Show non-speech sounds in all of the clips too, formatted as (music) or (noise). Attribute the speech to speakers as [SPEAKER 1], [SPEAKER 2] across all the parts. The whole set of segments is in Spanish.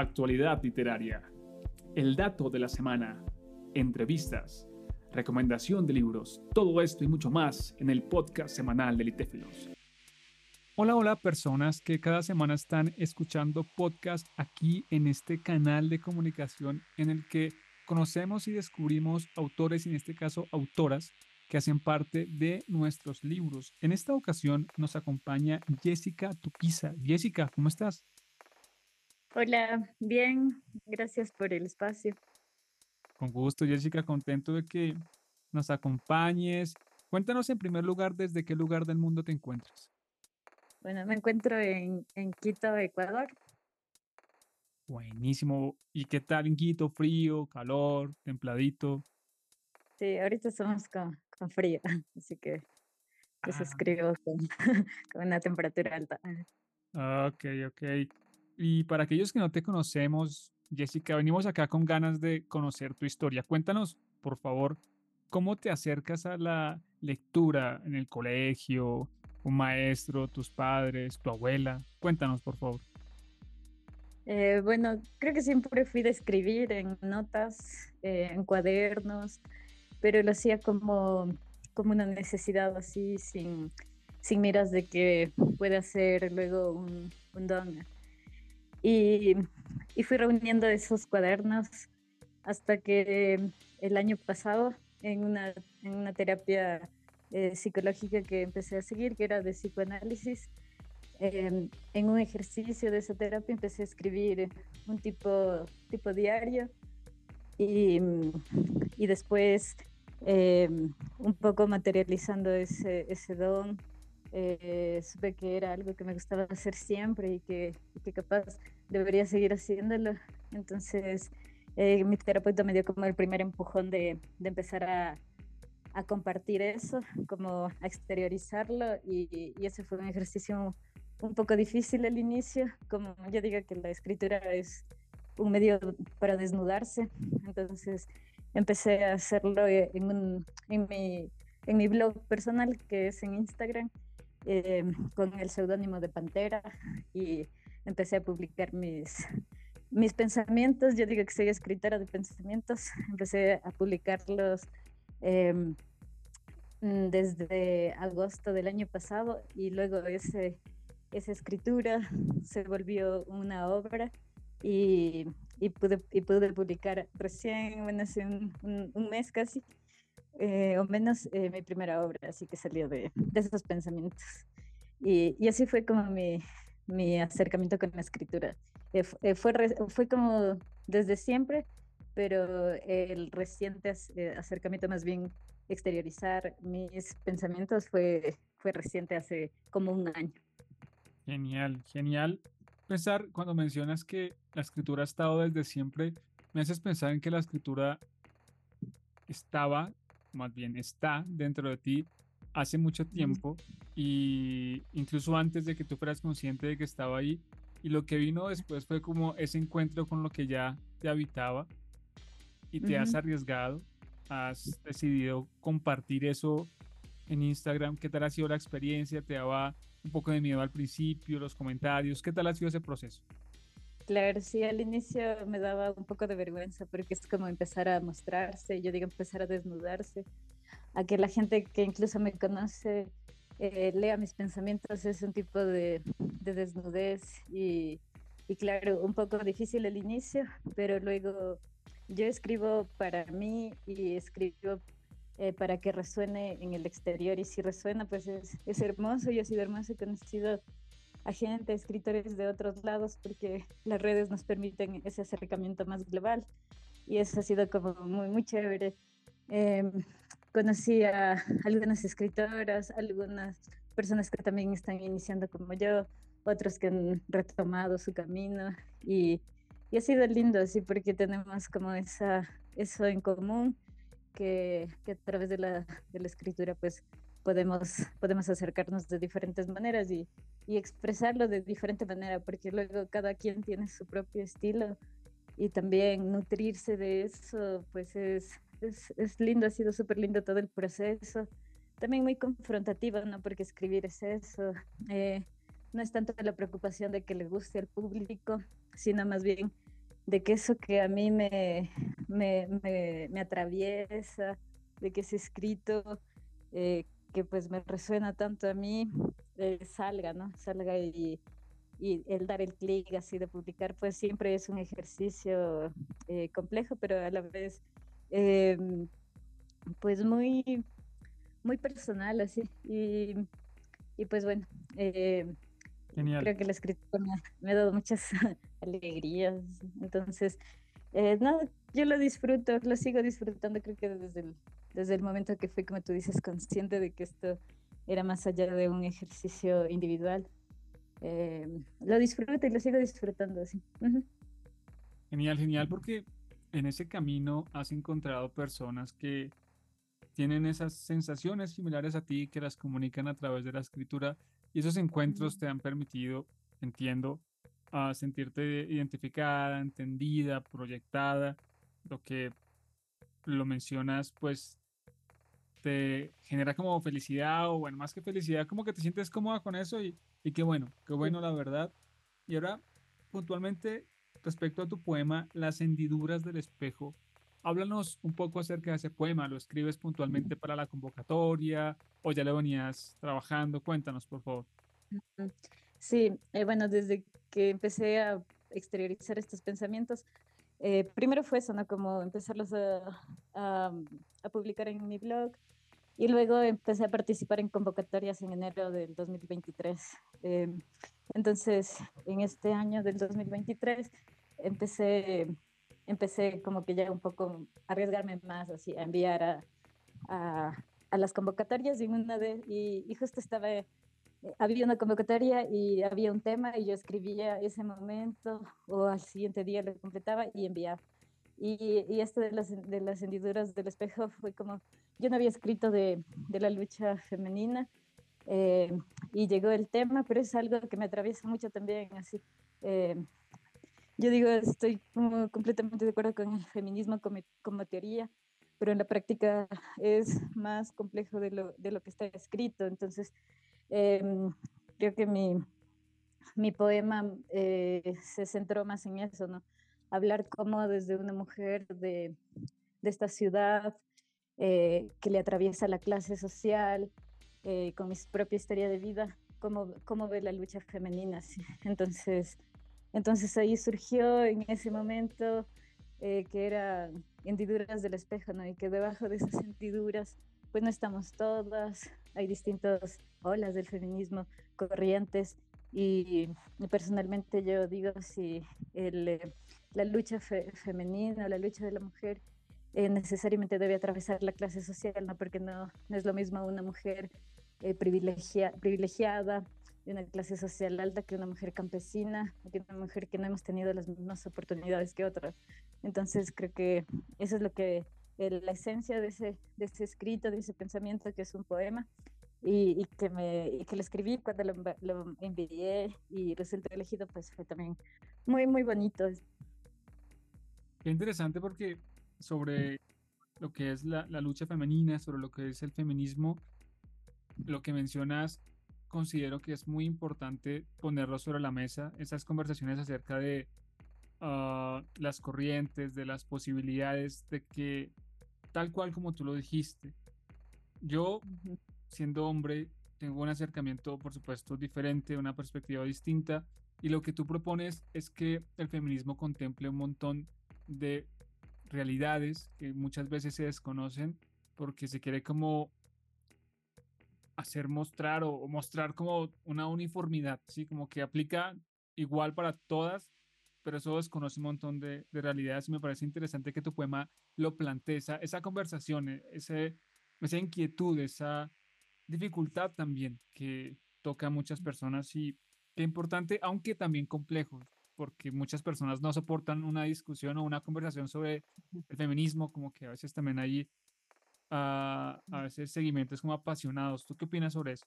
[SPEAKER 1] actualidad literaria, el dato de la semana, entrevistas, recomendación de libros, todo esto y mucho más en el podcast semanal de Litéfilos. Hola, hola personas que cada semana están escuchando podcast aquí en este canal de comunicación en el que conocemos y descubrimos autores y en este caso autoras que hacen parte de nuestros libros. En esta ocasión nos acompaña Jessica Tupiza. Jessica, ¿cómo estás?
[SPEAKER 2] Hola, bien, gracias por el espacio.
[SPEAKER 1] Con gusto, Jessica, contento de que nos acompañes. Cuéntanos en primer lugar desde qué lugar del mundo te encuentras.
[SPEAKER 2] Bueno, me encuentro en, en Quito, Ecuador.
[SPEAKER 1] Buenísimo. ¿Y qué tal en Quito? ¿Frío, calor, templadito?
[SPEAKER 2] Sí, ahorita estamos con, con frío, (laughs) así que pues ah. escribo con, (laughs) con, una temperatura alta.
[SPEAKER 1] Ok, ok. Y para aquellos que no te conocemos, Jessica, venimos acá con ganas de conocer tu historia. Cuéntanos, por favor, cómo te acercas a la lectura en el colegio, un maestro, tus padres, tu abuela. Cuéntanos, por favor.
[SPEAKER 2] Eh, bueno, creo que siempre fui de escribir en notas, eh, en cuadernos, pero lo hacía como, como una necesidad así, sin, sin miras de que pueda ser luego un, un don. Y, y, fui reuniendo esos cuadernos hasta que el año pasado, en una, en una terapia eh, psicológica que empecé a seguir, que era de psicoanálisis, em, en un ejercicio de esa terapia empecé a escribir un tipo, tipo diario y, y después em, un poco materializando ese, ese don eh, supe que era algo que me gustaba hacer siempre y que, que capaz debería seguir haciéndolo. Entonces, eh, mi terapeuta me dio como el primer empujón de, de empezar a, a, compartir eso, como a exteriorizarlo y, y, ese fue un ejercicio un poco difícil al inicio, como yo digo que la escritura es un medio para desnudarse, entonces empecé a hacerlo en, un, en, mi, en mi blog personal que es en Instagram eh, con el seudónimo de Pantera y empecé a publicar mis, mis pensamientos. Yo digo que soy escritora de pensamientos. Empecé a publicarlos em, desde agosto del año pasado y luego ese, esa escritura se volvió una obra y, y, pude, y pude publicar recién, bueno, hace un, un mes casi, eh, o menos eh, mi primera obra, así que salió de, de esos pensamientos. Y, y, así fue como mi, mi acercamiento con la escritura. Eh, fue, fue como desde siempre, pero el reciente acercamiento más bien exteriorizar mis pensamientos fue, fue reciente hace como un año.
[SPEAKER 1] Genial, genial. Pensar, cuando mencionas que la escritura ha estado desde siempre, me haces pensar en que la escritura estaba más bien está dentro de ti hace mucho tiempo y incluso antes de que tú fueras consciente de que estaba ahí y lo que vino después fue como ese encuentro con lo que ya te habitaba y te has arriesgado, has decidido compartir eso en Instagram. ¿Qué tal ha sido la experiencia? ¿Te daba un poco de miedo al principio, los comentarios? ¿Qué tal ha sido ese proceso?
[SPEAKER 2] Claro, sí, al inicio me daba un poco de vergüenza porque es como empezar a mostrarse, yo digo empezar a desnudarse, a que la gente que incluso me conoce eh, lea mis pensamientos, es un tipo de, de desnudez y, y, claro, un poco difícil al inicio, pero luego yo escribo para mí y escribo eh, para que resuene en el exterior y si resuena pues es, es hermoso, yo he sido hermoso, he conocido a gente, escritores de otros lados, porque las redes nos permiten ese acercamiento más global y eso ha sido como muy, muy chévere. Eh, conocí a algunas escritoras, algunas personas que también están iniciando como yo, otros que han retomado su camino y, y ha sido lindo así porque tenemos como esa, eso en común que, que a través de la, de la escritura pues podemos, podemos acercarnos de diferentes maneras y, y expresarlo de diferente manera, porque luego cada quien tiene su propio estilo y también nutrirse de eso, pues es, es, es lindo, ha sido súper lindo todo el proceso. También muy confrontativo, ¿no? Porque escribir es eso. Eh, no es tanto la preocupación de que le guste al público, sino más bien de que eso que a mí me, me, me, atraviesa, de que ese escrito eh, que pues me resuena tanto a mí, eh, salga, ¿no? Salga y, y el dar el clic así de publicar, pues siempre es un ejercicio eh, complejo, pero a la vez, em, pues muy, muy personal, así. Y, y pues bueno, em, creo que la escritura me, ha dado muchas (laughs) alegrías. Entonces, eh, nada, yo lo disfruto, lo sigo disfrutando, creo que desde el, desde el momento que fui, como tú dices, consciente de que esto era más allá de un ejercicio individual. Eh, lo disfruto y lo sigo disfrutando así.
[SPEAKER 1] Genial, genial, porque en ese camino has encontrado personas que tienen esas sensaciones similares a ti, que las comunican a través de la escritura, y esos encuentros te han permitido, entiendo, a sentirte identificada, entendida, proyectada, lo que lo mencionas, pues te genera como felicidad, o bueno, más que felicidad, como que te sientes cómoda con eso y, y qué bueno, qué bueno la verdad. Y ahora, puntualmente, respecto a tu poema, Las hendiduras del espejo, háblanos un poco acerca de ese poema. ¿Lo escribes puntualmente para la convocatoria o ya lo venías trabajando? Cuéntanos, por favor.
[SPEAKER 2] Sí, eh, bueno, desde que empecé a exteriorizar estos pensamientos, eh, primero fue eso, ¿no? Como empezarlos a, a, a publicar en mi blog, y luego empecé a participar en convocatorias en enero del 2023. Eh, entonces, en este año del 2023, empecé, empecé como que ya un poco a arriesgarme más, así, a enviar a, a, las convocatorias. Y, una de, y, y justo estaba, había una convocatoria y había un tema y yo escribía ese momento o al siguiente día lo completaba y enviaba. Y, y esto de las, de las hendiduras del espejo fue como, yo no había escrito de, de la lucha femenina eh, y llegó el tema, pero es algo que me atraviesa mucho también, así. Eh, yo digo, estoy como completamente de acuerdo con el feminismo como, como, teoría, pero en la práctica es más complejo de lo, de lo que está escrito. Entonces, eh, creo que mi, mi poema se centró más en eso, ¿no? hablar como desde una mujer de, de esta ciudad eh, que le atraviesa la clase social, eh, con mi propia historia de vida, cómo, cómo ve la lucha femenina. Entonces, entonces ahí surgió en ese momento eh, que era hendiduras del espejo, ¿no? Y que debajo de esas hendiduras, pues no estamos todas, hay distintas olas del feminismo, corrientes, y, personalmente yo digo si el, la lucha femenina, la lucha de la mujer eh, necesariamente debe atravesar la clase social, ¿no? porque no, no es lo mismo una mujer eh, privilegiada de una clase social alta que una mujer campesina, que una mujer que no hemos tenido las mismas oportunidades que otras. Entonces creo que eso es lo que la esencia de ese, de ese escrito, de ese pensamiento que es un poema, y, que, me, y que lo escribí cuando lo, lo envié y resultó elegido, pues fue también muy, muy bonito.
[SPEAKER 1] Qué interesante porque sobre lo que es la, la, lucha femenina, sobre lo que es el feminismo, lo que mencionas, considero que es muy importante ponerlo sobre la mesa, esas conversaciones acerca de uh, las corrientes, de las posibilidades, de que tal cual como tú lo dijiste, yo siendo hombre, tengo un acercamiento, por supuesto, diferente, una perspectiva distinta. Y lo que tú propones es que el feminismo contemple un montón de realidades que muchas veces se desconocen porque se quiere como hacer mostrar o, mostrar como una uniformidad, ¿sí? Como que aplica igual para todas, pero eso desconoce un montón de, de realidades y me parece interesante que tu poema lo plantee, esa, esa conversación, e, ese, esa inquietud, esa dificultad también que toca a muchas personas y qué importante, aunque también complejo, porque muchas personas no soportan una discusión o una conversación sobre el feminismo, como que a veces también hay uh, a veces seguimientos como apasionados. ¿Tú qué opinas sobre eso?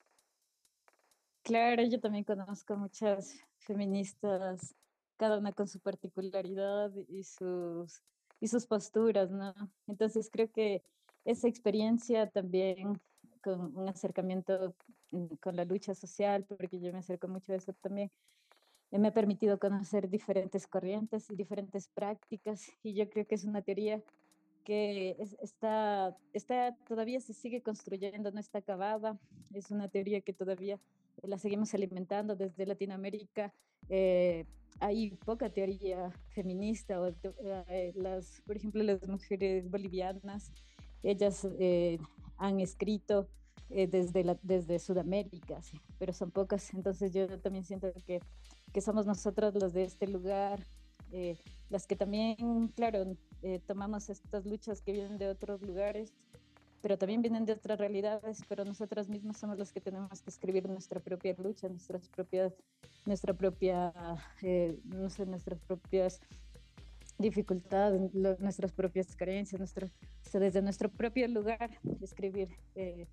[SPEAKER 2] Claro, yo también conozco muchas feministas, cada una con su particularidad y sus, y sus posturas, ¿no? Entonces creo que esa experiencia también con un acercamiento mm, con la lucha social, porque yo me acerco mucho a eso también, me ha permitido conocer diferentes corrientes y diferentes prácticas y yo creo que es una teoría que está, está, todavía se sigue construyendo, no está acabada. Es una teoría que todavía la seguimos alimentando desde Latinoamérica. Eh, hay poca teoría feminista, o, eh, las, por ejemplo, las mujeres bolivianas, ellas eh, han escrito desde, la, desde Sudamérica, pero son pocas. Entonces yo también siento que, que somos nosotros los de este lugar, las que también, claro, eh, tomamos estas luchas que vienen de otros lugares, pero también vienen de otras realidades, pero nosotras mismas somos las que tenemos que escribir nuestra propia lucha, nuestras propias, nuestra propia, eh, no sé, nuestras propias dificultades, nuestras propias carencias, nuestro, desde nuestro propio lugar, escribir eh,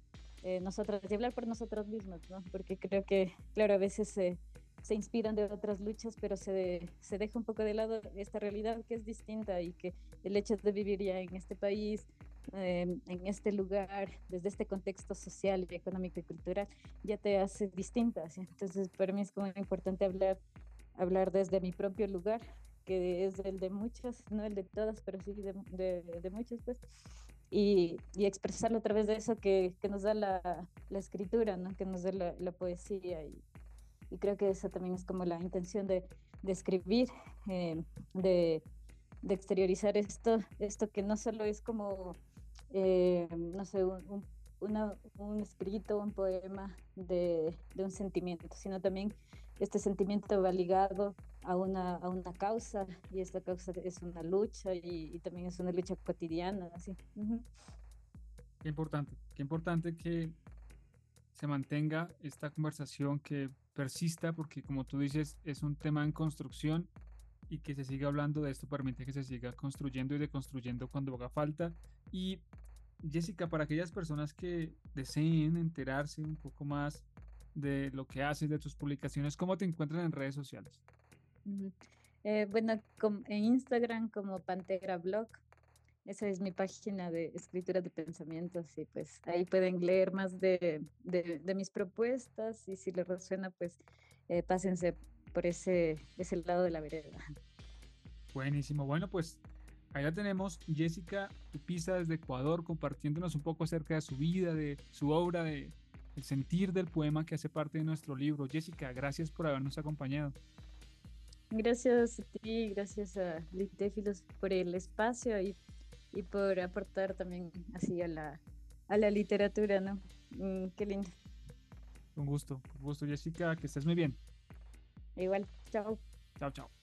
[SPEAKER 2] eh, nosotras y hablar por nosotras mismas, ¿no? Porque creo que, claro, a veces se se inspiran de otras luchas, pero se, se deja un poco de lado esta realidad que es distinta y que el hecho de vivir ya en este país, em, en este lugar, desde este contexto social, económico y cultural, ya te hace distinta. Entonces, para mí es como importante hablar, hablar desde mi propio lugar, que es el de muchas, no el de todas, pero sí de, de, de muchos, pues. Y, y, expresarlo a través de eso que, que nos da la, la, escritura, ¿no? que nos da la, la poesía y, y creo que esa también es como la intención de, de escribir, eh, de, de, exteriorizar esto, esto que no solo es como, eh, no sé, un, una, un, escrito, un poema de, de, un sentimiento, sino también este sentimiento va ligado a una, a una causa y esta causa es una lucha y, y también es una lucha cotidiana. Así.
[SPEAKER 1] Qué importante, qué importante que se mantenga esta conversación, que persista, porque como tú dices, es un tema en construcción y que se siga hablando de esto permite que se siga construyendo y deconstruyendo cuando haga falta. Y Jessica, para aquellas personas que deseen enterarse un poco más de lo que haces, de tus publicaciones, ¿cómo te encuentran en redes sociales?
[SPEAKER 2] Eh, bueno, en Instagram como Pantera Blog, esa es mi página de escritura de pensamientos y pues ahí pueden leer más de, de, de mis propuestas y si les resuena pues eh, pásense por ese, ese lado de la vereda.
[SPEAKER 1] Buenísimo, bueno pues la tenemos, Jessica Tupiza desde Ecuador compartiéndonos un poco acerca de su vida, de su obra, de el sentir del poema que hace parte de nuestro libro. Jessica, gracias por habernos acompañado.
[SPEAKER 2] Gracias a ti, gracias a Litéfilos por el espacio y y por aportar también así a la, a la literatura, ¿no? Mm, qué lindo.
[SPEAKER 1] Un gusto, un gusto Jessica, que estés muy bien.
[SPEAKER 2] Igual, chao.
[SPEAKER 1] Chao, chao.